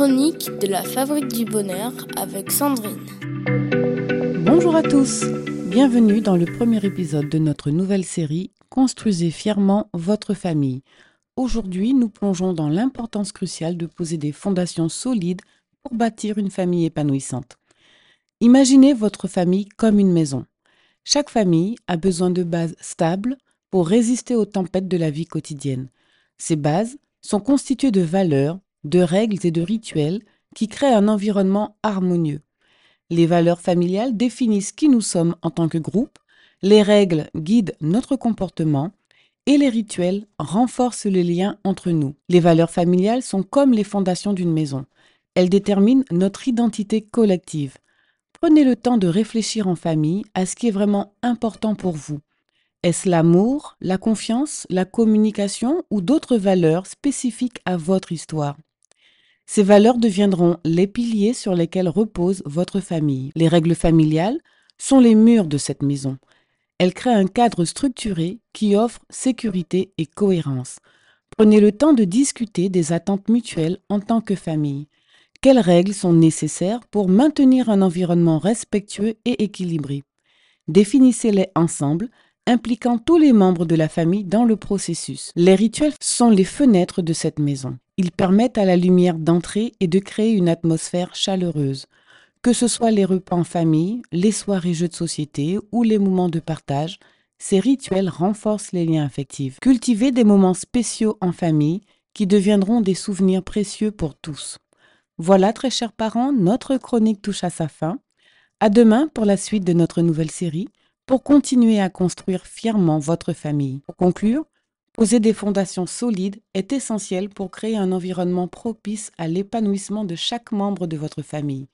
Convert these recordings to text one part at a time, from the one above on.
chroniques de la Fabrique du Bonheur avec Sandrine. Bonjour à tous, bienvenue dans le premier épisode de notre nouvelle série Construisez fièrement votre famille. Aujourd'hui, nous plongeons dans l'importance cruciale de poser des fondations solides pour bâtir une famille épanouissante. Imaginez votre famille comme une maison. Chaque famille a besoin de bases stables pour résister aux tempêtes de la vie quotidienne. Ces bases sont constituées de valeurs, de règles et de rituels qui créent un environnement harmonieux. Les valeurs familiales définissent qui nous sommes en tant que groupe, les règles guident notre comportement et les rituels renforcent les liens entre nous. Les valeurs familiales sont comme les fondations d'une maison. Elles déterminent notre identité collective. Prenez le temps de réfléchir en famille à ce qui est vraiment important pour vous. Est-ce l'amour, la confiance, la communication ou d'autres valeurs spécifiques à votre histoire? Ces valeurs deviendront les piliers sur lesquels repose votre famille. Les règles familiales sont les murs de cette maison. Elles créent un cadre structuré qui offre sécurité et cohérence. Prenez le temps de discuter des attentes mutuelles en tant que famille. Quelles règles sont nécessaires pour maintenir un environnement respectueux et équilibré? Définissez-les ensemble impliquant tous les membres de la famille dans le processus. Les rituels sont les fenêtres de cette maison. Ils permettent à la lumière d'entrer et de créer une atmosphère chaleureuse. Que ce soit les repas en famille, les soirées jeux de société ou les moments de partage, ces rituels renforcent les liens affectifs. Cultivez des moments spéciaux en famille qui deviendront des souvenirs précieux pour tous. Voilà, très chers parents, notre chronique touche à sa fin. À demain pour la suite de notre nouvelle série pour continuer à construire fièrement votre famille. Pour conclure, poser des fondations solides est essentiel pour créer un environnement propice à l'épanouissement de chaque membre de votre famille.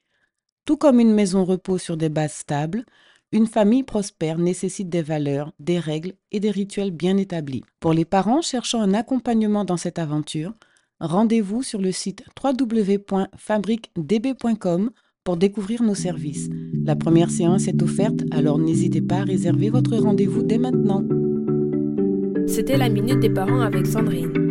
Tout comme une maison repose sur des bases stables, une famille prospère nécessite des valeurs, des règles et des rituels bien établis. Pour les parents cherchant un accompagnement dans cette aventure, rendez-vous sur le site www.fabriquedb.com pour découvrir nos services. La première séance est offerte, alors n'hésitez pas à réserver votre rendez-vous dès maintenant. C'était la Minute des Parents avec Sandrine.